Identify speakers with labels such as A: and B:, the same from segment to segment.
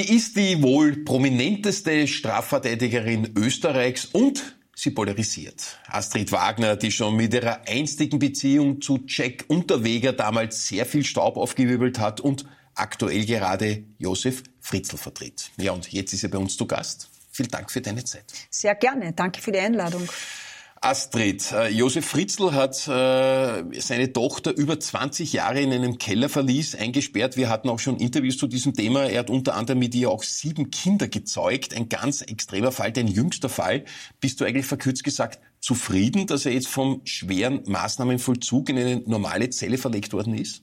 A: Sie ist die wohl prominenteste Strafverteidigerin Österreichs und sie polarisiert. Astrid Wagner, die schon mit ihrer einstigen Beziehung zu Jack Unterweger damals sehr viel Staub aufgewirbelt hat und aktuell gerade Josef Fritzl vertritt. Ja, und jetzt ist er bei uns zu Gast. Vielen Dank für deine Zeit.
B: Sehr gerne. Danke für die Einladung.
A: Astrid, äh, Josef Fritzl hat äh, seine Tochter über 20 Jahre in einem Kellerverlies eingesperrt. Wir hatten auch schon Interviews zu diesem Thema. Er hat unter anderem mit ihr auch sieben Kinder gezeugt. Ein ganz extremer Fall, dein jüngster Fall. Bist du eigentlich verkürzt gesagt zufrieden, dass er jetzt vom schweren Maßnahmenvollzug in eine normale Zelle verlegt worden ist?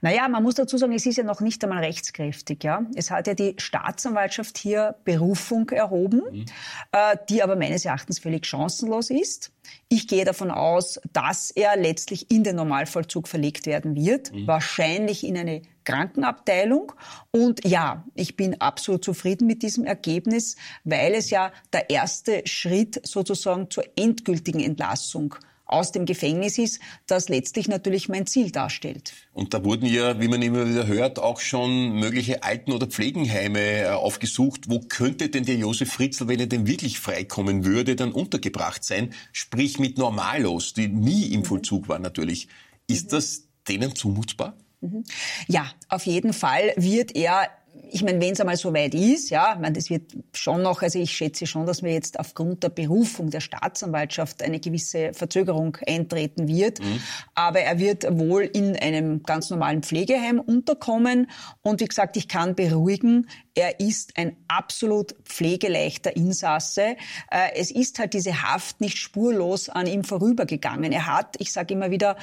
B: Naja, man muss dazu sagen, es ist ja noch nicht einmal rechtskräftig. Ja? Es hat ja die Staatsanwaltschaft hier Berufung erhoben, mhm. äh, die aber meines Erachtens völlig chancenlos ist. Ich gehe davon aus, dass er letztlich in den Normalvollzug verlegt werden wird, mhm. wahrscheinlich in eine Krankenabteilung. Und ja, ich bin absolut zufrieden mit diesem Ergebnis, weil es ja der erste Schritt sozusagen zur endgültigen Entlassung aus dem Gefängnis ist, das letztlich natürlich mein Ziel darstellt.
A: Und da wurden ja, wie man immer wieder hört, auch schon mögliche Alten- oder Pflegenheime äh, aufgesucht. Wo könnte denn der Josef Fritzl, wenn er denn wirklich freikommen würde, dann untergebracht sein? Sprich mit Normalos, die nie im. Vollzug waren natürlich. Ist das denen zumutbar?
B: Mhm. Ja, auf jeden Fall wird er ich meine, wenn es einmal so weit ist, ja, ich meine, das wird schon noch, also ich schätze schon, dass wir jetzt aufgrund der Berufung der Staatsanwaltschaft eine gewisse Verzögerung eintreten wird. Mhm. Aber er wird wohl in einem ganz normalen Pflegeheim unterkommen. Und wie gesagt, ich kann beruhigen, er ist ein absolut pflegeleichter Insasse. Äh, es ist halt diese Haft nicht spurlos an ihm vorübergegangen. Er hat, ich sage immer wieder,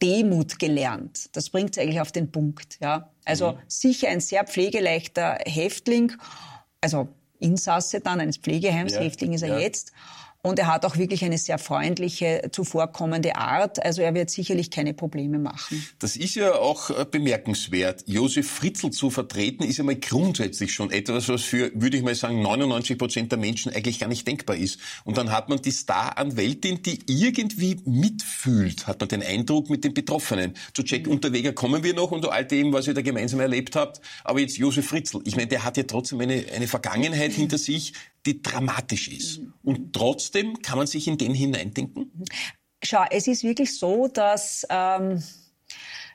B: Demut gelernt. Das bringt es eigentlich auf den Punkt. Ja. Also mhm. sicher ein sehr pflegeleichter Häftling, also Insasse dann eines Pflegeheims, ja. Häftling ist er ja. jetzt. Und er hat auch wirklich eine sehr freundliche, zuvorkommende Art. Also er wird sicherlich keine Probleme machen.
A: Das ist ja auch äh, bemerkenswert. Josef Fritzl zu vertreten, ist ja mal grundsätzlich schon etwas, was für, würde ich mal sagen, 99 Prozent der Menschen eigentlich gar nicht denkbar ist. Und dann hat man die Star-Anwältin, die irgendwie mitfühlt, hat man den Eindruck mit den Betroffenen. Zu Jack mhm. Unterweger kommen wir noch und all dem, was ihr da gemeinsam erlebt habt. Aber jetzt Josef Fritzl. Ich meine, der hat ja trotzdem eine, eine Vergangenheit hinter sich, die dramatisch ist. Und trotzdem kann man sich in den hineindenken?
B: Schau, es ist wirklich so, dass... Ähm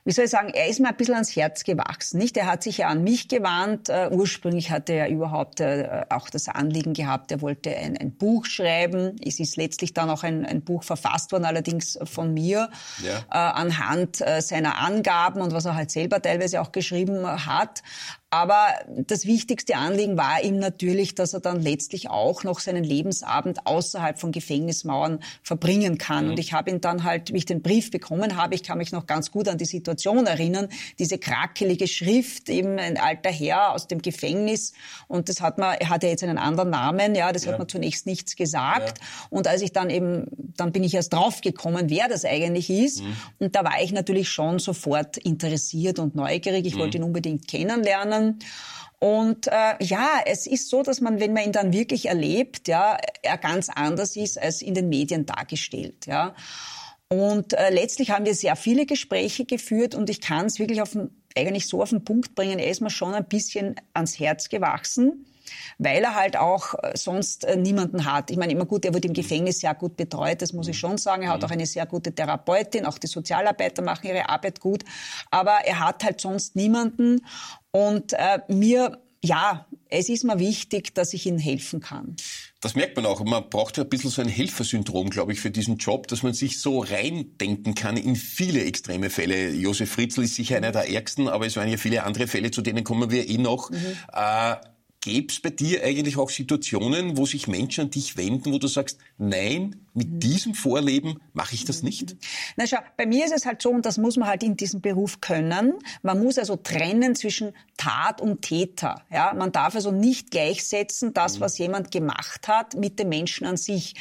B: wie soll ich sagen, er ist mir ein bisschen ans Herz gewachsen. Nicht? Er hat sich ja an mich gewandt. Uh, ursprünglich hatte er überhaupt uh, auch das Anliegen gehabt, er wollte ein, ein, Buch schreiben. Es ist letztlich dann auch ein, ein Buch verfasst worden, allerdings von mir, ja. uh, anhand seiner Angaben und was er halt selber teilweise auch geschrieben hat. Aber das wichtigste Anliegen war ihm natürlich, dass er dann letztlich auch noch seinen Lebensabend außerhalb von Gefängnismauern verbringen kann. Mhm. Und ich habe ihn dann halt, wie ich den Brief bekommen habe, ich kann mich noch ganz gut an die Situation erinnern, diese krakelige Schrift, eben ein alter Herr aus dem Gefängnis. Und das hat man, er hat ja jetzt einen anderen Namen, ja, das ja. hat man zunächst nichts gesagt. Ja. Und als ich dann eben, dann bin ich erst draufgekommen, wer das eigentlich ist. Mhm. Und da war ich natürlich schon sofort interessiert und neugierig. Ich mhm. wollte ihn unbedingt kennenlernen lernen. Und äh, ja, es ist so, dass man, wenn man ihn dann wirklich erlebt, ja, er ganz anders ist als in den Medien dargestellt. Ja. Und äh, letztlich haben wir sehr viele Gespräche geführt und ich kann es wirklich auf den, eigentlich so auf den Punkt bringen, er ist mir schon ein bisschen ans Herz gewachsen weil er halt auch äh, sonst äh, niemanden hat. Ich meine, immer gut, er wird im Gefängnis sehr gut betreut, das muss ich schon sagen. Er hat auch eine sehr gute Therapeutin, auch die Sozialarbeiter machen ihre Arbeit gut, aber er hat halt sonst niemanden und äh, mir ja, es ist mir wichtig, dass ich ihnen helfen kann.
A: Das merkt man auch. Man braucht ja ein bisschen so ein Helfersyndrom, glaube ich, für diesen Job, dass man sich so reindenken kann in viele extreme Fälle. Josef Fritzl ist sicher einer der ärgsten, aber es waren ja viele andere Fälle, zu denen kommen wir eh noch. Mhm. Äh, Gäbe es bei dir eigentlich auch Situationen, wo sich Menschen an dich wenden, wo du sagst, nein, mit mhm. diesem Vorleben mache ich das nicht?
B: Na schau, bei mir ist es halt so, und das muss man halt in diesem Beruf können. Man muss also trennen zwischen Tat und Täter. Ja, man darf also nicht gleichsetzen, das, mhm. was jemand gemacht hat, mit dem Menschen an sich.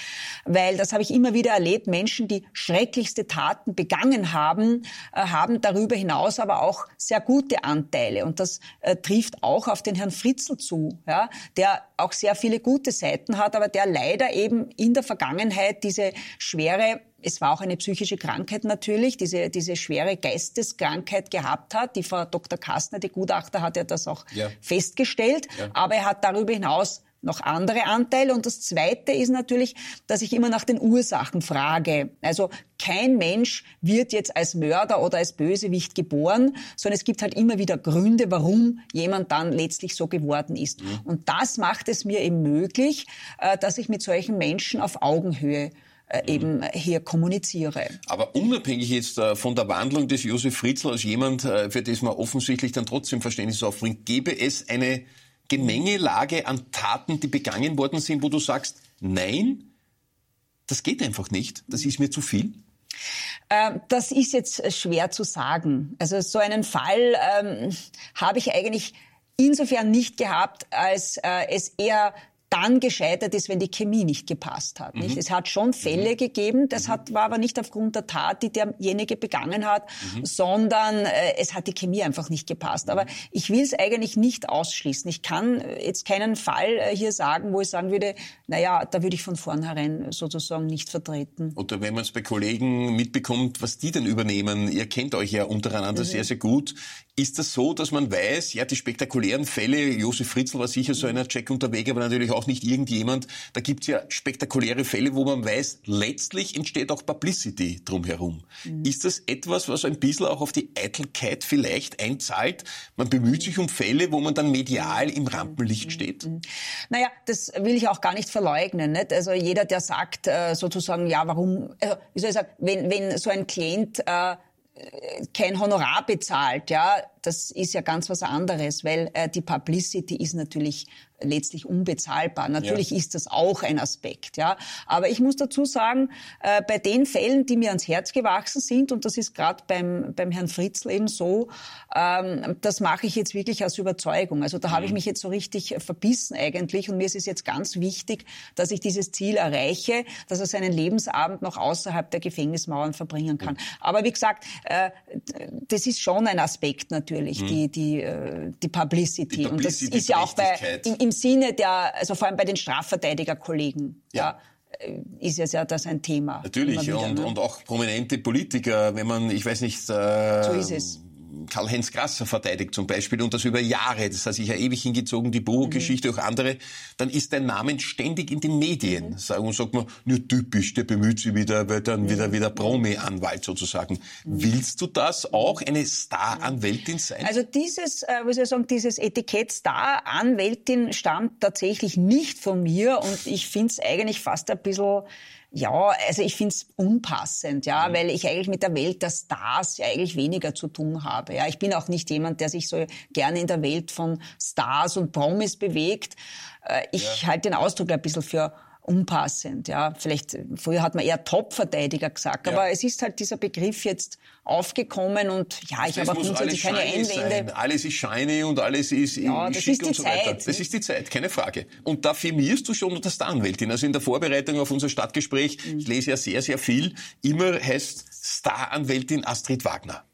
B: Weil das habe ich immer wieder erlebt. Menschen, die schrecklichste Taten begangen haben, äh, haben darüber hinaus aber auch sehr gute Anteile. Und das äh, trifft auch auf den Herrn Fritzl zu, ja, der auch sehr viele gute Seiten hat, aber der leider eben in der Vergangenheit diese schwere es war auch eine psychische Krankheit natürlich, diese, diese schwere Geisteskrankheit gehabt hat. Die Frau Dr. Kastner, die Gutachter, hat ja das auch ja. festgestellt. Ja. Aber er hat darüber hinaus noch andere Anteile. Und das Zweite ist natürlich, dass ich immer nach den Ursachen frage. Also kein Mensch wird jetzt als Mörder oder als Bösewicht geboren, sondern es gibt halt immer wieder Gründe, warum jemand dann letztlich so geworden ist. Mhm. Und das macht es mir eben möglich, äh, dass ich mit solchen Menschen auf Augenhöhe äh, mhm. eben hier kommuniziere.
A: Aber unabhängig jetzt äh, von der Wandlung des Josef Fritzl als jemand, für das man offensichtlich dann trotzdem Verständnis aufbringt, gäbe es eine Gemengelage an Taten, die begangen worden sind, wo du sagst, nein, das geht einfach nicht, das ist mir zu viel?
B: Ähm, das ist jetzt schwer zu sagen. Also so einen Fall ähm, habe ich eigentlich insofern nicht gehabt, als äh, es eher dann gescheitert ist, wenn die Chemie nicht gepasst hat. Nicht? Mhm. Es hat schon Fälle mhm. gegeben, das mhm. hat, war aber nicht aufgrund der Tat, die derjenige begangen hat, mhm. sondern äh, es hat die Chemie einfach nicht gepasst. Aber mhm. ich will es eigentlich nicht ausschließen. Ich kann äh, jetzt keinen Fall äh, hier sagen, wo ich sagen würde, naja, da würde ich von vornherein sozusagen nicht vertreten.
A: Oder wenn man es bei Kollegen mitbekommt, was die denn übernehmen, ihr kennt euch ja untereinander sehr, sehr gut. Ist das so, dass man weiß, ja, die spektakulären Fälle, Josef Fritzl war sicher so einer Check unterwegs, aber natürlich auch nicht irgendjemand. Da gibt's ja spektakuläre Fälle, wo man weiß, letztlich entsteht auch Publicity drumherum. Mhm. Ist das etwas, was ein bisschen auch auf die Eitelkeit vielleicht einzahlt? Man bemüht sich um Fälle, wo man dann medial im Rampenlicht steht? Mhm.
B: Naja, das will ich auch gar nicht verleugnen. Nicht? Also jeder, der sagt äh, sozusagen, ja, warum, also, wie soll ich sagen, wenn, wenn so ein Klient äh, kein Honorar bezahlt, ja, das ist ja ganz was anderes, weil äh, die Publicity ist natürlich letztlich unbezahlbar. Natürlich ja. ist das auch ein Aspekt, ja. Aber ich muss dazu sagen, äh, bei den Fällen, die mir ans Herz gewachsen sind, und das ist gerade beim, beim Herrn Fritzl eben so, ähm, das mache ich jetzt wirklich aus Überzeugung. Also da mhm. habe ich mhm. mich jetzt so richtig verbissen eigentlich und mir ist es jetzt ganz wichtig, dass ich dieses Ziel erreiche, dass er seinen Lebensabend noch außerhalb der Gefängnismauern verbringen kann. Mhm. Aber wie gesagt, äh, das ist schon ein Aspekt natürlich, mhm. die, die, äh, die Publicity. Die Publicity. Und das ist ja auch bei, im, im Sinne der, also vor allem bei den Strafverteidigerkollegen. Ja. ja äh, ist es ja das ein Thema.
A: Natürlich, wieder, und, ne? und auch prominente Politiker, wenn man, ich weiß nicht, äh, so ist es. Karl-Heinz Grasser verteidigt zum Beispiel und das über Jahre, das hat sich ja ewig hingezogen, die Boho-Geschichte, mhm. auch andere, dann ist dein Name ständig in den Medien. Mhm. Sagen sagt man, nur typisch, der bemüht sich wieder, wird dann mhm. wieder, wieder Promi-Anwalt sozusagen. Mhm. Willst du das auch, eine Star-Anwältin sein?
B: Also dieses, äh, was ich sagen, dieses Etikett Star-Anwältin stammt tatsächlich nicht von mir und ich finde es eigentlich fast ein bisschen ja, also ich finde es unpassend, ja, mhm. weil ich eigentlich mit der Welt der Stars ja eigentlich weniger zu tun habe. Ja, ich bin auch nicht jemand, der sich so gerne in der Welt von Stars und Promis bewegt. Äh, ich ja. halte den Ausdruck ein bisschen für unpassend. Ja, vielleicht früher hat man eher Top-Verteidiger gesagt, ja. aber es ist halt dieser Begriff jetzt aufgekommen und ja, ich habe auch grundsätzlich keine Einwände.
A: Alles ist shiny und alles ist ja, schick ist und so Zeit, weiter. Das ist die Zeit, keine Frage. Und da firmierst du schon unter Staranwältin. Also in der Vorbereitung auf unser Stadtgespräch, mhm. ich lese ja sehr, sehr viel, immer heißt Staranwältin Astrid Wagner.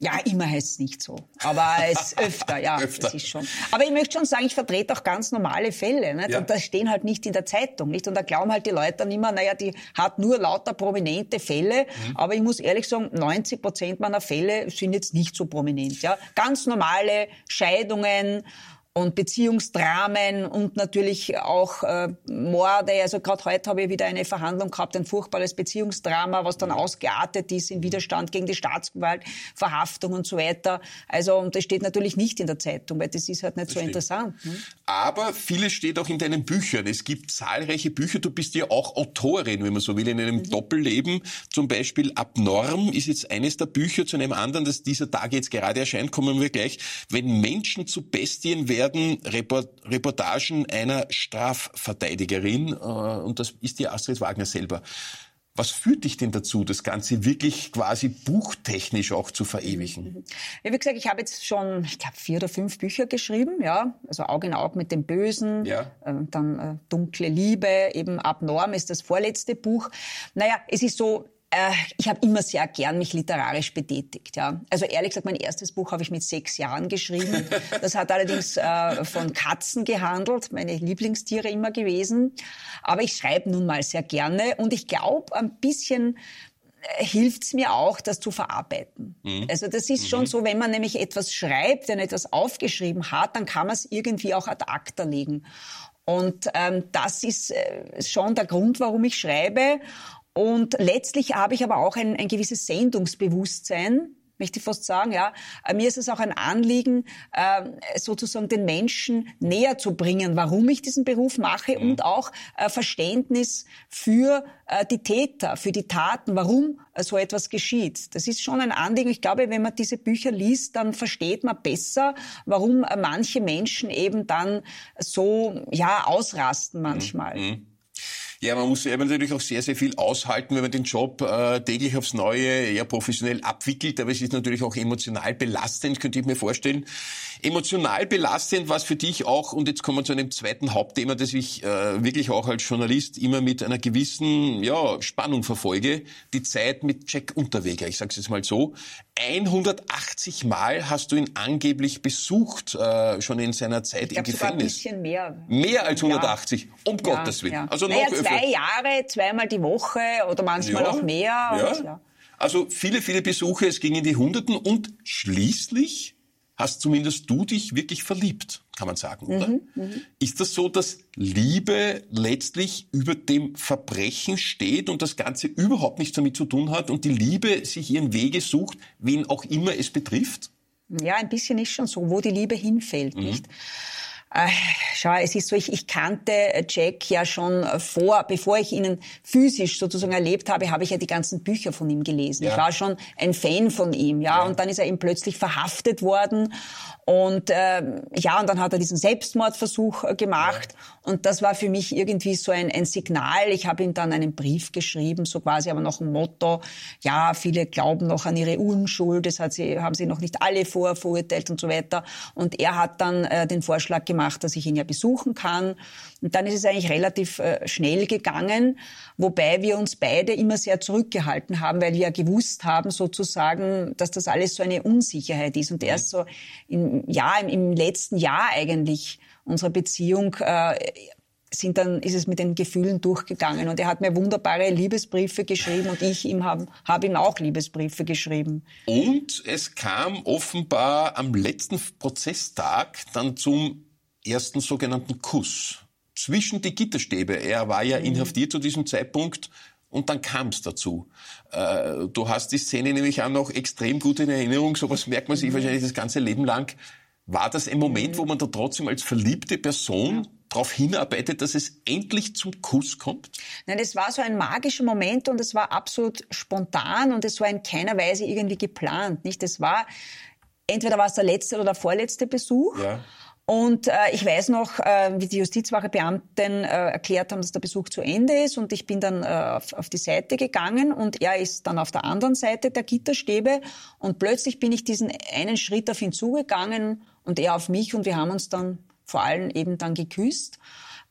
B: Ja, immer heißt es nicht so. Aber es öfter, ja, öfter. das ist schon. Aber ich möchte schon sagen, ich vertrete auch ganz normale Fälle. Nicht? Ja. Und das stehen halt nicht in der Zeitung. Nicht? Und da glauben halt die Leute dann immer, naja, die hat nur lauter prominente Fälle. Mhm. Aber ich muss ehrlich sagen, 90 Prozent meiner Fälle sind jetzt nicht so prominent. Ja? Ganz normale Scheidungen und Beziehungsdramen und natürlich auch äh, Morde. Also gerade heute habe ich wieder eine Verhandlung gehabt, ein furchtbares Beziehungsdrama, was dann ausgeartet ist in Widerstand gegen die Staatsgewalt, Verhaftung und so weiter. Also und das steht natürlich nicht in der Zeitung, weil das ist halt nicht das so stimmt. interessant. Ne?
A: Aber vieles steht auch in deinen Büchern. Es gibt zahlreiche Bücher. Du bist ja auch Autorin, wenn man so will, in einem mhm. Doppelleben. Zum Beispiel Abnorm ist jetzt eines der Bücher. Zu einem anderen, das dieser Tage jetzt gerade erscheint, kommen wir gleich. Wenn Menschen zu Bestien werden, werden Reportagen einer Strafverteidigerin, äh, und das ist die Astrid Wagner selber. Was führt dich denn dazu, das Ganze wirklich quasi buchtechnisch auch zu verewigen?
B: Ja, wie gesagt, ich habe jetzt schon, ich glaube, vier oder fünf Bücher geschrieben, ja. Also Auge in Auge mit dem Bösen, ja. äh, dann äh, Dunkle Liebe, eben Abnorm ist das vorletzte Buch. Naja, es ist so, Äh, ich habe immer sehr gern mich literarisch betätigt. Ja. Also ehrlich gesagt, mein erstes Buch habe ich mit sechs Jahren geschrieben. Das hat allerdings äh, von Katzen gehandelt, meine Lieblingstiere immer gewesen. Aber ich schreibe nun mal sehr gerne und ich glaube, ein bisschen äh, hilft es mir auch, das zu verarbeiten. Mhm. Also das ist mhm. schon so, wenn man nämlich etwas schreibt, wenn etwas aufgeschrieben hat, dann kann man es irgendwie auch ad acta legen. Und ähm, das ist äh, schon der Grund, warum ich schreibe. Und letztlich habe ich aber auch ein, ein gewisses Sendungsbewusstsein möchte ich fast sagen, ja. Äh, mir ist es auch ein Anliegen, äh, sozusagen den Menschen näher zu bringen, warum ich diesen Beruf mache mhm. und auch äh, Verständnis für die Täter, für die Taten, warum so etwas geschieht. Das ist schon ein Anliegen. Ich glaube, wenn man diese Bücher liest, dann versteht man besser, warum manche Menschen eben dann so, ja, ausrasten manchmal. Mhm.
A: Ja, man muss eben natürlich auch sehr, sehr viel aushalten, wenn man den Job äh, täglich aufs Neue eher professionell abwickelt. Aber es ist natürlich auch emotional belastend, könnte ich mir vorstellen. Emotional belastend, was für dich auch, und jetzt kommen wir zu einem zweiten Hauptthema, das ich äh, wirklich auch als Journalist immer mit einer gewissen ja, Spannung verfolge, die Zeit mit Jack Unterweger. Ich sage es jetzt mal so. 180 Mal hast du ihn angeblich besucht, äh, schon in seiner Zeit ich im Gefängnis. Sogar ein
B: bisschen mehr.
A: Mehr als 180, ja. um ja, Gottes Willen. Ja.
B: Also noch naja, zwei Jahre, zweimal die Woche oder manchmal auch mehr.
A: Ja. Also viele, viele Besuche, es ging in die Hunderten und schließlich hast zumindest du dich wirklich verliebt, kann man sagen, oder? Mhm, mhm, Ist das so, dass Liebe letztlich über dem Verbrechen steht und das Ganze überhaupt nichts damit zu tun hat und die Liebe sich ihren Wege sucht, wen auch immer es betrifft?
B: Ja, ein bisschen ist schon so, wo die Liebe hinfällt, mhm. nicht? Äh, schau, es ist so, ich, ich kannte Jack ja schon vor, bevor ich ihn physisch sozusagen erlebt habe, habe ich ja die ganzen Bücher von ihm gelesen. Ja. Ich war schon ein Fan von ihm, ja, ja. Und dann ist er eben plötzlich verhaftet worden und äh, ja, und dann hat er diesen Selbstmordversuch äh, gemacht. Ja. Und das war für mich irgendwie so ein, ein Signal. Ich habe ihm dann einen Brief geschrieben, so quasi aber noch ein Motto. Ja, viele glauben noch an ihre Unschuld. Das hat sie, haben sie noch nicht alle vorverurteilt und so weiter. Und er hat dann äh, den Vorschlag gemacht, dass ich ihn ja besuchen kann. Und dann ist es eigentlich relativ äh, schnell gegangen, wobei wir uns beide immer sehr zurückgehalten haben, weil wir ja gewusst haben sozusagen, dass das alles so eine Unsicherheit ist. Und erst so im, ja, im, im letzten Jahr eigentlich unserer Beziehung äh, sind dann ist es mit den Gefühlen durchgegangen und er hat mir wunderbare Liebesbriefe geschrieben und ich ihm habe hab ihm auch Liebesbriefe geschrieben.
A: Und es kam offenbar am letzten Prozesstag dann zum ersten sogenannten Kuss zwischen die Gitterstäbe. Er war ja mhm. inhaftiert zu diesem Zeitpunkt und dann kam es dazu. Äh, du hast die Szene nämlich auch noch extrem gut in Erinnerung, sowas merkt man sich mhm. wahrscheinlich das ganze Leben lang. War das ein Moment, mhm. wo man da trotzdem als verliebte Person darauf hinarbeitet, dass es endlich zum Kuss kommt?
B: Nein, es war so ein magischer Moment und es war absolut spontan und es war in keiner Weise irgendwie geplant. Nicht? Es war entweder war es der letzte oder der vorletzte Besuch. Ja. Und äh, ich weiß noch, äh, wie die Justizwachebeamten äh, erklärt haben, dass der Besuch zu Ende ist. Und ich bin dann äh, auf, auf die Seite gegangen und er ist dann auf der anderen Seite der Gitterstäbe. Und plötzlich bin ich diesen einen Schritt auf ihn zugegangen und er auf mich und wir haben uns dann vor allem eben dann geküsst.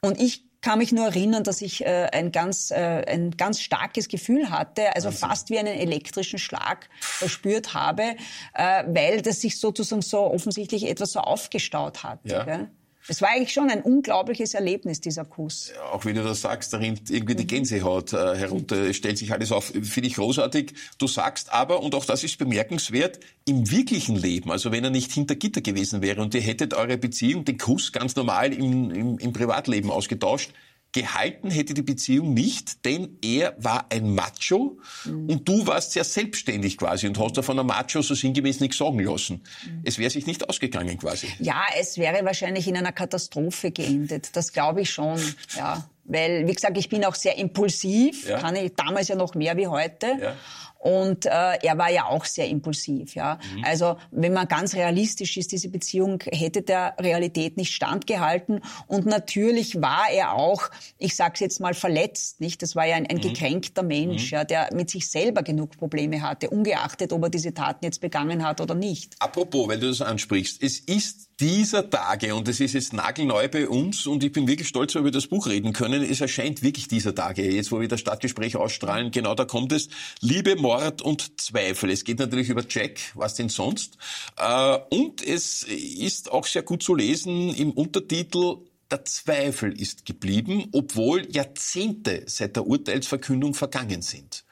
B: Und ich kann mich nur erinnern, dass ich äh, ein, ganz, äh, ein ganz starkes Gefühl hatte, also Wahnsinn. fast wie einen elektrischen Schlag verspürt habe, äh, weil das sich sozusagen so offensichtlich etwas so aufgestaut hat. Ja. Gell? Es war eigentlich schon ein unglaubliches Erlebnis, dieser Kuss.
A: Ja, auch wie du das sagst, da rinnt irgendwie die Gänsehaut äh, herunter, stellt sich alles auf, finde ich großartig. Du sagst aber, und auch das ist bemerkenswert, im wirklichen Leben, also wenn er nicht hinter Gitter gewesen wäre und ihr hättet eure Beziehung, den Kuss ganz normal im, im, im Privatleben ausgetauscht, gehalten hätte die Beziehung nicht, denn er war ein Macho mhm. und du warst sehr selbstständig quasi und hast davon einem Macho so sinngemäß nichts sagen lassen. Mhm. Es wäre sich nicht ausgegangen quasi.
B: Ja, es wäre wahrscheinlich in einer Katastrophe geendet. Das glaube ich schon, ja. Weil, wie gesagt, ich bin auch sehr impulsiv, ja. kann ich damals ja noch mehr wie heute. Ja. Und äh, er war ja auch sehr impulsiv. Ja. Mhm. Also wenn man ganz realistisch ist, diese Beziehung hätte der Realität nicht standgehalten. Und natürlich war er auch, ich sage es jetzt mal, verletzt. Nicht? Das war ja ein, ein mhm. gekränkter Mensch, mhm. ja, der mit sich selber genug Probleme hatte, ungeachtet, ob er diese Taten jetzt begangen hat oder nicht.
A: Apropos, weil du das ansprichst, es ist dieser Tage, und es ist jetzt nagelneu bei uns, und ich bin wirklich stolz, weil wir das Buch reden können, es erscheint wirklich dieser Tage, jetzt wo wir das Stadtgespräch ausstrahlen, genau da kommt es, Liebe, Mord und Zweifel. Es geht natürlich über Jack, was denn sonst. Äh, und es ist auch sehr gut zu lesen im Untertitel der Zweifel ist geblieben, obwohl Jahrzehnte seit der Urteilsverkündung vergangen sind.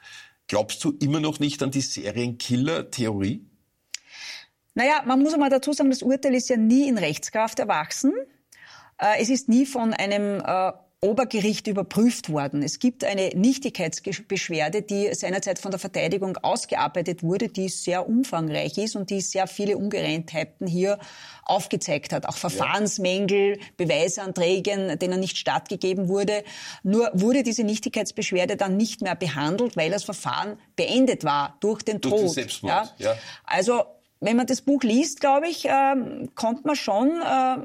A: Glaubst du immer noch nicht an die Serienkiller-Theorie?
B: Naja, man muss einmal dazu sagen, das Urteil ist ja nie in Rechtskraft erwachsen. Äh, es ist nie von einem äh, Obergericht überprüft worden. Es gibt eine Nichtigkeitsbeschwerde, die seinerzeit von der Verteidigung ausgearbeitet wurde, die sehr umfangreich ist und die sehr viele Ungereimtheiten hier aufgezeigt hat. Auch Verfahrensmängel, Beweisanträgen, denen nicht stattgegeben wurde. Nur wurde diese Nichtigkeitsbeschwerde dann nicht mehr behandelt, weil das Verfahren beendet war durch den durch Tod. Den
A: Selbstmord. Ja? ja.
B: Also wenn man das Buch liest, glaube ich, äh, kommt man schon äh,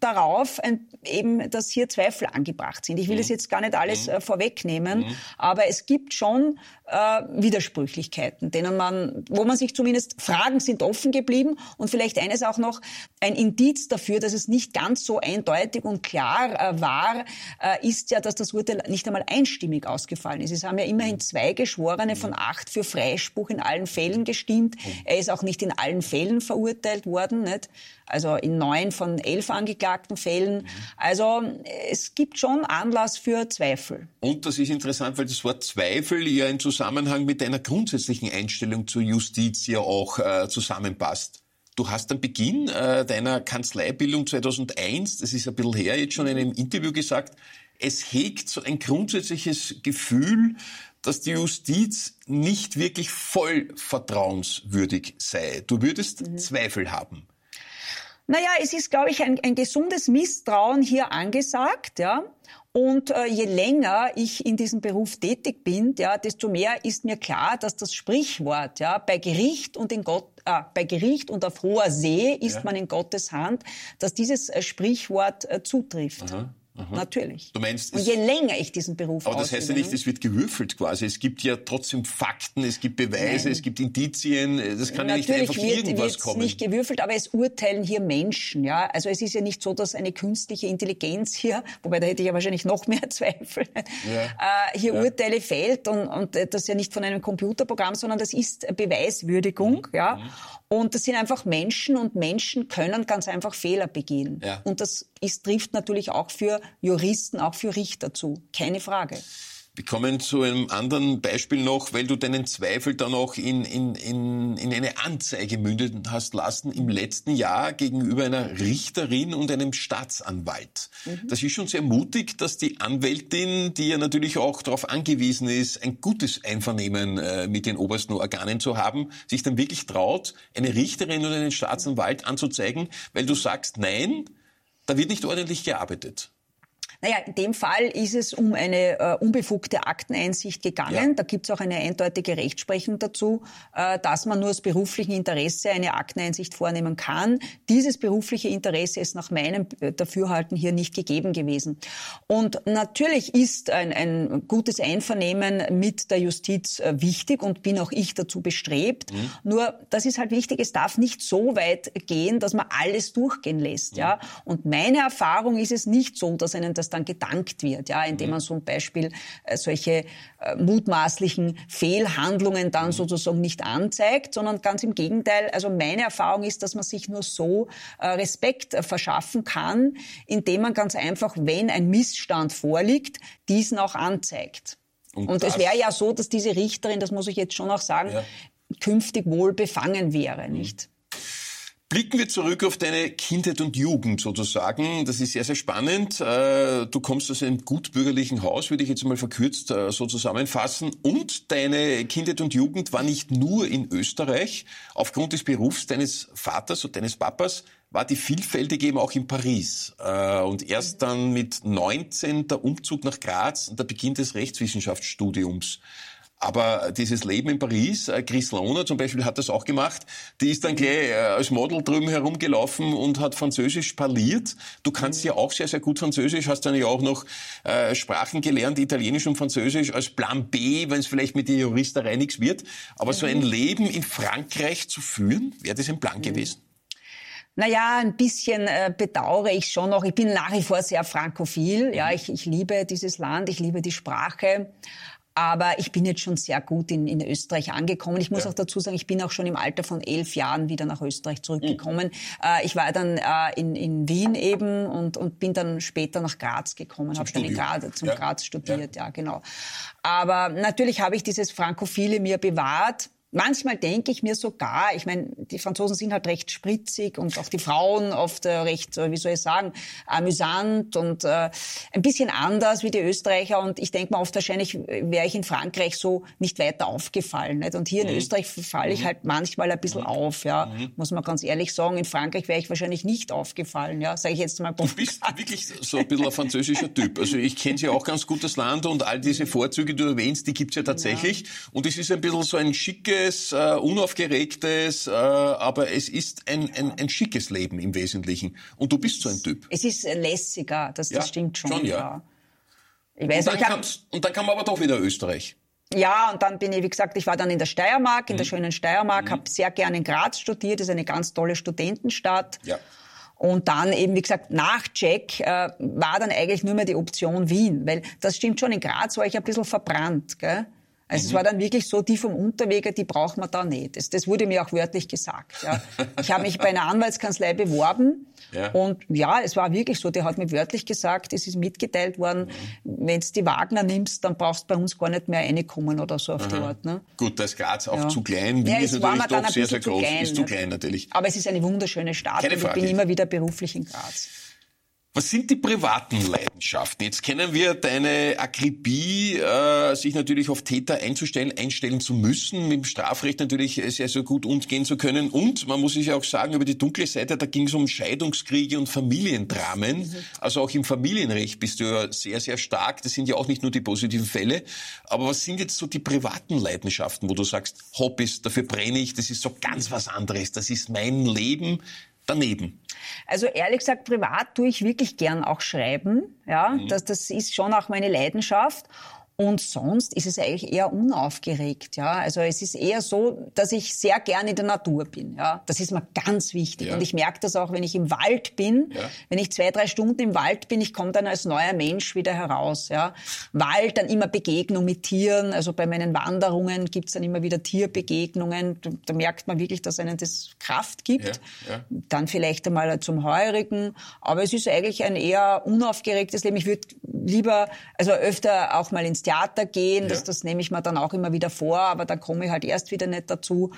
B: darauf, ein, eben, dass hier Zweifel angebracht sind. Ich will mhm. das jetzt gar nicht alles mhm. äh, vorwegnehmen, mhm. aber es gibt schon äh, Widersprüchlichkeiten, denen man, wo man sich zumindest Fragen sind offen geblieben und vielleicht eines auch noch ein Indiz dafür, dass es nicht ganz so eindeutig und klar äh, war, äh, ist ja, dass das Urteil nicht einmal einstimmig ausgefallen ist. Es haben ja immerhin zwei Geschworene von acht für Freispruch in allen Fällen gestimmt. Er ist auch nicht in allen Fällen verurteilt worden, nicht? also in neun von elf angeklagten Fällen. Also es gibt schon Anlass für Zweifel.
A: Und das ist interessant, weil das Wort Zweifel ja in Zusammenhang mit einer grundsätzlichen Einstellung zur Justiz ja auch äh, zusammenpasst. Du hast am Beginn äh, deiner Kanzleibildung 2001, das ist ein bisschen her, jetzt schon in einem Interview gesagt, es hegt so ein grundsätzliches Gefühl, dass die Justiz nicht wirklich voll vertrauenswürdig sei. Du würdest mhm. Zweifel haben.
B: Naja, es ist, glaube ich, ein, ein gesundes Misstrauen hier angesagt, ja. Und äh, je länger ich in diesem Beruf tätig bin, ja, desto mehr ist mir klar, dass das Sprichwort, ja, bei Gericht und in Gott, äh, bei Gericht und auf hoher See ist ja. man in Gottes Hand, dass dieses äh, Sprichwort äh, zutrifft. Aha. Aha. Natürlich.
A: Du meinst,
B: und je länger ich diesen Beruf
A: Aber das heißt ja nicht, es wird gewürfelt quasi. Es gibt ja trotzdem Fakten, es gibt Beweise, Nein. es gibt Indizien. Das kann Natürlich ja nicht einfach wird, irgendwas kommen.
B: nicht gewürfelt, aber es urteilen hier Menschen. Ja, Also es ist ja nicht so, dass eine künstliche Intelligenz hier, wobei da hätte ich ja wahrscheinlich noch mehr Zweifel, ja. äh, hier ja. Urteile fällt und, und das ja nicht von einem Computerprogramm, sondern das ist Beweiswürdigung. Mhm. Ja. Und das sind einfach Menschen und Menschen können ganz einfach Fehler begehen. Ja. Und das ist, trifft natürlich auch für Juristen, auch für Richter zu. Keine Frage.
A: Wir kommen zu einem anderen Beispiel noch, weil du deinen Zweifel dann auch in, in, in, in eine Anzeige mündet hast lassen im letzten Jahr gegenüber einer Richterin und einem Staatsanwalt. Mhm. Das ist schon sehr mutig, dass die Anwältin, die ja natürlich auch darauf angewiesen ist, ein gutes Einvernehmen äh, mit den obersten Organen zu haben, sich dann wirklich traut, eine Richterin oder einen Staatsanwalt anzuzeigen, weil du sagst, nein, da wird nicht ordentlich gearbeitet.
B: Naja, in dem Fall ist es um eine äh, unbefugte Akteneinsicht gegangen. Ja. Da gibt es auch eine eindeutige Rechtsprechung dazu, äh, dass man nur aus beruflichem Interesse eine Akteneinsicht vornehmen kann. Dieses berufliche Interesse ist nach meinem äh, Dafürhalten hier nicht gegeben gewesen. Und natürlich ist ein, ein gutes Einvernehmen mit der Justiz äh, wichtig und bin auch ich dazu bestrebt. Mhm. Nur, das ist halt wichtig, es darf nicht so weit gehen, dass man alles durchgehen lässt. Mhm. Ja? Und meine Erfahrung ist es nicht so, dass einen das dann gedankt wird, ja, indem man zum Beispiel äh, solche äh, mutmaßlichen Fehlhandlungen dann mhm. sozusagen nicht anzeigt, sondern ganz im Gegenteil. Also meine Erfahrung ist, dass man sich nur so äh, Respekt verschaffen kann, indem man ganz einfach, wenn ein Missstand vorliegt, diesen auch anzeigt. Und, Und es wäre ja so, dass diese Richterin, das muss ich jetzt schon auch sagen, ja. künftig wohl befangen wäre, nicht?
A: Blicken wir zurück auf deine Kindheit und Jugend sozusagen. Das ist sehr, sehr spannend. Äh, du kommst aus einem gutbürgerlichen Haus, würde ich jetzt mal verkürzt äh, so zusammenfassen. Und deine Kindheit und Jugend war nicht nur in Österreich. Aufgrund des Berufs deines Vaters und deines Papas war die vielfältig eben auch in Paris. Äh, und erst dann mit 19 der Umzug nach Graz und der Beginn des Rechtswissenschaftsstudiums. Aber dieses Leben in Paris, äh, Chris Lohner zum Beispiel hat das auch gemacht, die ist dann gleich äh, als Model drüben herumgelaufen und hat Französisch parliert. Du kannst ja auch sehr, sehr gut Französisch, hast dann ja auch noch äh, Sprachen gelernt, Italienisch und Französisch als Plan B, wenn es vielleicht mit der Juristerei nichts wird. Aber so ein Leben in Frankreich zu führen, wäre das ein Plan gewesen?
B: Naja, ein bisschen äh, bedauere ich schon noch. Ich bin nach wie vor sehr frankophil. Ja, ich, ich liebe dieses Land, ich liebe die Sprache. Aber ich bin jetzt schon sehr gut in, in Österreich angekommen. Ich muss ja. auch dazu sagen, ich bin auch schon im Alter von elf Jahren wieder nach Österreich zurückgekommen. Mhm. Äh, ich war dann äh, in, in Wien eben und, und bin dann später nach Graz gekommen, habe dann in Graz, zum ja. Graz studiert, ja. ja, genau. Aber natürlich habe ich dieses Frankophile mir bewahrt Manchmal denke ich mir sogar, ich meine, die Franzosen sind halt recht spritzig und auch die Frauen oft äh, recht, äh, wie soll ich sagen, amüsant und äh, ein bisschen anders wie die Österreicher. Und ich denke mal oft wahrscheinlich wäre ich in Frankreich so nicht weiter aufgefallen. Nicht? Und hier in mhm. Österreich falle ich mhm. halt manchmal ein bisschen mhm. auf, ja, mhm. muss man ganz ehrlich sagen. In Frankreich wäre ich wahrscheinlich nicht aufgefallen, ja, sage ich jetzt mal.
A: Du bist wirklich so ein bisschen ein französischer Typ. Also ich kenne sie auch ganz gut, das Land und all diese Vorzüge, die du erwähnst, die gibt's ja tatsächlich. Ja. Und es ist ein bisschen so ein schicke ruhiges, äh, unaufgeregtes, äh, aber es ist ein, ein, ein schickes Leben im Wesentlichen. Und du bist so ein Typ.
B: Es ist lässiger, das, das ja, stimmt schon. schon ja. ja.
A: Ich weiß, und, dann kam, und dann kam aber doch wieder Österreich.
B: Ja, und dann bin ich, wie gesagt, ich war dann in der Steiermark, in mhm. der schönen Steiermark, mhm. habe sehr gerne in Graz studiert, das ist eine ganz tolle Studentenstadt. Ja. Und dann eben, wie gesagt, nach Jack äh, war dann eigentlich nur mehr die Option Wien, weil das stimmt schon, in Graz war ich ein bisschen verbrannt. Gell? Also mhm. es war dann wirklich so, die vom Unterweger, die braucht man da nicht. Das, das wurde mir auch wörtlich gesagt. Ja. Ich habe mich bei einer Anwaltskanzlei beworben ja. und ja, es war wirklich so, der hat mir wörtlich gesagt, es ist mitgeteilt worden, mhm. wenn du die Wagner nimmst, dann brauchst du bei uns gar nicht mehr reinkommen oder so auf Aha. die Art. Ne?
A: Gut, da ist Graz auch ja. zu klein, Wien ja, ist natürlich doch sehr, sehr groß, klein, ist zu klein natürlich.
B: Aber es ist eine wunderschöne Stadt Keine und ich Frage. bin immer wieder beruflich in Graz.
A: Was sind die privaten Leidenschaften? Jetzt kennen wir deine Akribie, äh, sich natürlich auf Täter einzustellen, einstellen zu müssen, mit dem Strafrecht natürlich sehr, sehr gut umgehen zu können. Und man muss sich auch sagen, über die dunkle Seite, da ging es um Scheidungskriege und Familiendramen. Mhm. Also auch im Familienrecht bist du ja sehr, sehr stark. Das sind ja auch nicht nur die positiven Fälle. Aber was sind jetzt so die privaten Leidenschaften, wo du sagst, Hobbys, dafür brenne ich, das ist so ganz was anderes, das ist mein Leben daneben?
B: Also ehrlich gesagt, privat tue ich wirklich gern auch schreiben. Ja, mhm. das, das ist schon auch meine Leidenschaft. Und sonst ist es eigentlich eher unaufgeregt, ja. Also es ist eher so, dass ich sehr gerne in der Natur bin, ja. Das ist mir ganz wichtig. Ja. Und ich merke das auch, wenn ich im Wald bin. Ja. Wenn ich zwei, drei Stunden im Wald bin, ich komme dann als neuer Mensch wieder heraus, ja. Wald, dann immer Begegnung mit Tieren. Also bei meinen Wanderungen gibt's dann immer wieder Tierbegegnungen. Da merkt man wirklich, dass einen das Kraft gibt. Ja. Dann vielleicht einmal zum Heurigen. Aber es ist eigentlich ein eher unaufgeregtes Leben. Ich würde lieber, also öfter auch mal ins Theater gehen. Ja. Das, das nehme ich mir dann auch immer wieder vor, aber dann komme ich halt erst wieder nicht dazu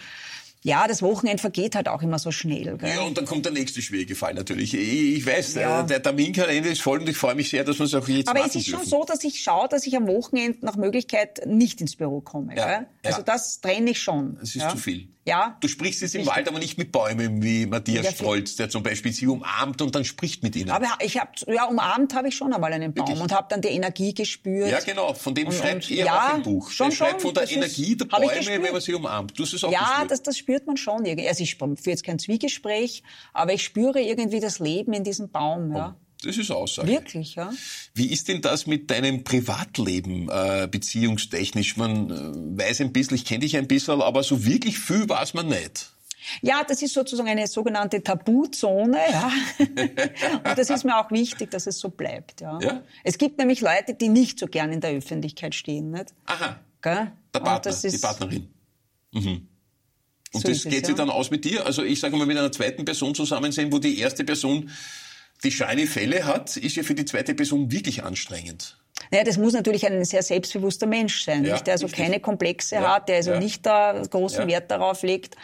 B: ja, das Wochenende vergeht halt auch immer so schnell. Gell?
A: Ja, und dann kommt der nächste schwierige Fall natürlich. Ich, ich weiß, ja. der Terminkalender ist voll und ich freue mich sehr, dass wir es auch jetzt
B: Aber es ist schon so, dass ich schaue, dass ich am Wochenende nach Möglichkeit nicht ins Büro komme. Ja. Gell? Also ja. das trenne ich schon.
A: Es ist zu viel. Ja. Du sprichst jetzt im Wald, aber nicht mit Bäumen wie Matthias Strolz, der zum Beispiel sie umarmt und dann spricht mit ihnen.
B: Aber ich habe ja umarmt habe ich schon einmal einen Baum Wirklich? und habe dann die Energie gespürt.
A: Ja, genau. Von dem und, schreibt und, er ja, auch im Buch. Schon, er schreibt von der Energie der Bäume, wenn man sie umarmt. Du hast es auch
B: Ja, das, das spürt man schon. Also ich führe jetzt kein Zwiegespräch, aber ich spüre irgendwie das Leben in diesem Baum. Ja. Oh.
A: Das ist Aussage.
B: Wirklich, ja.
A: Wie ist denn das mit deinem Privatleben äh, beziehungstechnisch? Man äh, weiß ein bisschen, ich kenne dich ein bisschen, aber so wirklich viel weiß man nicht.
B: Ja, das ist sozusagen eine sogenannte Tabuzone. Ja. Und das ist mir auch wichtig, dass es so bleibt. Ja. ja. Es gibt nämlich Leute, die nicht so gern in der Öffentlichkeit stehen. Nicht?
A: Aha. Gell? Der Partner, die Partnerin. Mhm. Und so das geht es, sich ja. dann aus mit dir? Also ich sage mal, mit einer zweiten Person zusammen sein, wo die erste Person die scheine Fälle hat, ist ja für die zweite Person wirklich anstrengend.
B: Naja, das muss natürlich ein sehr selbstbewusster Mensch sein, ja, der also richtig. keine Komplexe ja, hat, der also ja. nicht da großen Wert darauf legt.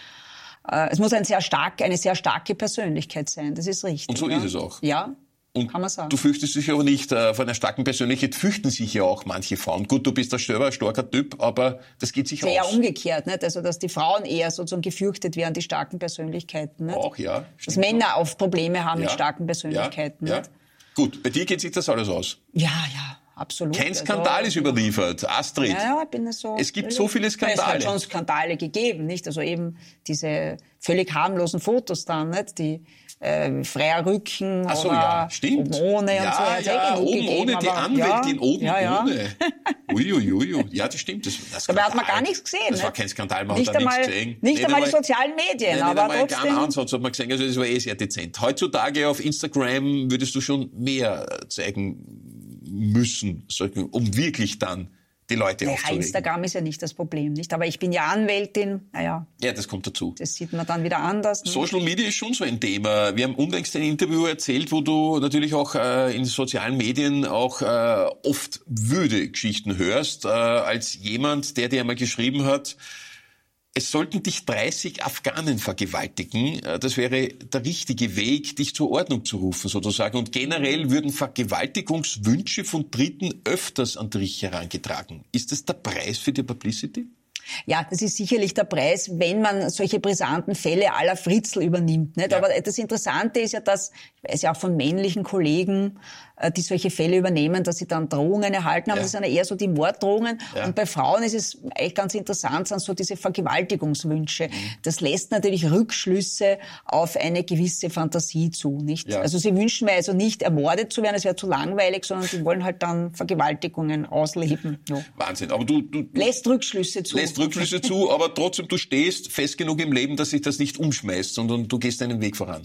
B: Äh, es muss ein sehr stark, eine sehr starke Persönlichkeit sein, das ist richtig.
A: Und so ist es auch.
B: Ja,
A: und Kann man sagen. du fürchtest dich auch nicht äh, vor einer starken Persönlichkeit, fürchten sich ja auch manche Frauen. Gut, du bist ein selber starker Typ, aber das geht sich
B: Sehr
A: aus.
B: Sehr umgekehrt, nicht? Also, dass die Frauen eher sozusagen gefürchtet werden, die starken Persönlichkeiten, nicht?
A: Auch, ja.
B: Dass Männer auch. oft Probleme haben ja, mit starken Persönlichkeiten, ja,
A: nicht? Gut, bei dir geht sich das alles aus.
B: Ja, ja. Absolut.
A: Kein also Skandal also, ist überliefert. Astrid.
B: Ja, ja, bin so.
A: Es gibt so viele Skandale. Es hat
B: schon Skandale gegeben, nicht? Also eben diese völlig harmlosen Fotos dann, nicht? Die, äh, freier Rücken
A: Ach so,
B: oder
A: ja, stimmt.
B: oben ohne
A: ja,
B: und so. Hat's eh
A: Ja, oben
B: gegeben,
A: ohne, die Anwältin
B: ja,
A: oben
B: ja, ja.
A: ohne. Uiuiui, ui, ui. ja, das stimmt. Das, das
B: Dabei hat man gar nichts gesehen.
A: Das
B: ne?
A: war kein Skandal, man
B: nicht
A: hat da
B: einmal,
A: nichts gesehen.
B: Nicht einmal die sozialen Medien,
A: Nein,
B: aber
A: nicht einmal
B: trotzdem.
A: einen Ansatz hat man gesehen, also das war eh sehr dezent. Heutzutage auf Instagram würdest du schon mehr zeigen müssen, um wirklich dann die Leute
B: Ja,
A: aufzuregen.
B: Instagram ist ja nicht das Problem, nicht? Aber ich bin ja Anwältin, naja,
A: Ja, das kommt dazu.
B: das sieht man dann wieder anders. ne?
A: Social Media ist schon so ein Thema. Wir haben unlängst ein Interview erzählt, wo du natürlich auch äh, in sozialen Medien auch äh, oft würde Geschichten hörst, äh, als jemand, der dir einmal geschrieben hat, es sollten dich 30 Afghanen vergewaltigen. Äh, Das wäre der richtige Weg, dich zur Ordnung zu rufen, sozusagen. Und generell würden Vergewaltigungswünsche von Dritten öfters an dich herangetragen. Ist das der Preis für die Publicity?
B: Ja, das ist sicherlich der Preis, wenn man solche brisanten Fälle aller Fritzl übernimmt. Nicht?
A: Ja.
B: Aber das Interessante ist ja, dass, ich weiß ja auch von männlichen Kollegen, die solche Fälle übernehmen, dass sie dann Drohungen erhalten haben.
A: Ja.
B: Das sind ja eher so die Morddrohungen.
A: Ja.
B: Und bei Frauen ist es eigentlich ganz interessant, sind so diese Vergewaltigungswünsche.
A: Mhm.
B: Das lässt natürlich Rückschlüsse auf eine gewisse Fantasie zu. Nicht?
A: Ja.
B: Also sie wünschen mir also nicht ermordet zu werden, es wäre zu langweilig, sondern sie wollen halt dann Vergewaltigungen ausleben. Ja.
A: Wahnsinn. Aber du, du,
B: Lässt Rückschlüsse zu.
A: lässt Rückschlüsse zu, aber trotzdem, du stehst fest genug im Leben, dass sich das nicht umschmeißt, sondern du gehst deinen Weg voran.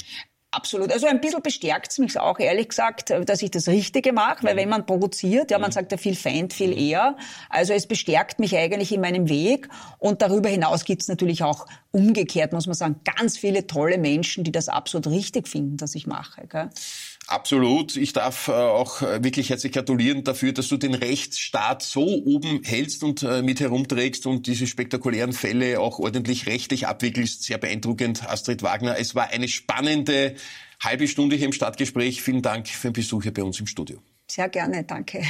B: Absolut. Also ein bisschen bestärkt es mich auch, ehrlich gesagt, dass ich das Richtige mache, weil wenn man provoziert, ja, man sagt ja viel Feind, viel eher. Also es bestärkt mich eigentlich in meinem Weg. Und darüber hinaus gibt es natürlich auch umgekehrt, muss man sagen, ganz viele tolle Menschen, die das absolut richtig finden, dass ich mache. Gell?
A: Absolut. Ich darf äh, auch äh, wirklich herzlich gratulieren dafür, dass du den Rechtsstaat so oben hältst und äh, mit herumträgst und diese spektakulären Fälle auch ordentlich rechtlich abwickelst. Sehr beeindruckend, Astrid Wagner. Es war eine spannende halbe Stunde hier im Stadtgespräch. Vielen Dank für den Besuch hier bei uns im Studio.
B: Sehr gerne, danke.